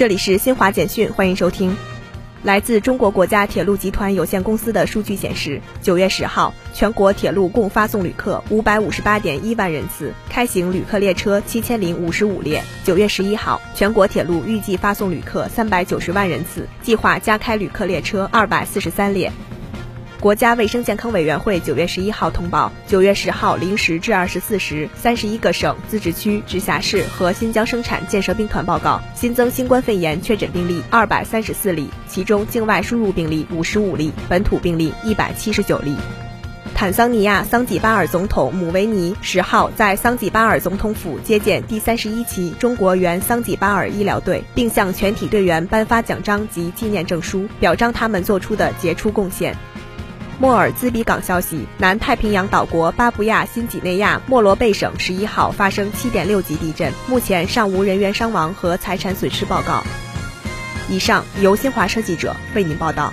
这里是新华简讯，欢迎收听。来自中国国家铁路集团有限公司的数据显示，九月十号，全国铁路共发送旅客五百五十八点一万人次，开行旅客列车七千零五十五列。九月十一号，全国铁路预计发送旅客三百九十万人次，计划加开旅客列车二百四十三列。国家卫生健康委员会九月十一号通报，九月十号零时至二十四时，三十一个省、自治区、直辖市和新疆生产建设兵团报告新增新冠肺炎确诊病例二百三十四例，其中境外输入病例五十五例，本土病例一百七十九例。坦桑尼亚桑吉巴尔总统姆维尼十号在桑吉巴尔总统府接见第三十一期中国援桑吉巴尔医疗队，并向全体队员颁发奖章及纪念证书，表彰他们做出的杰出贡献。莫尔兹比港消息：南太平洋岛国巴布亚新几内亚莫罗贝省十一号发生七点六级地震，目前尚无人员伤亡和财产损失报告。以上由新华社记者为您报道。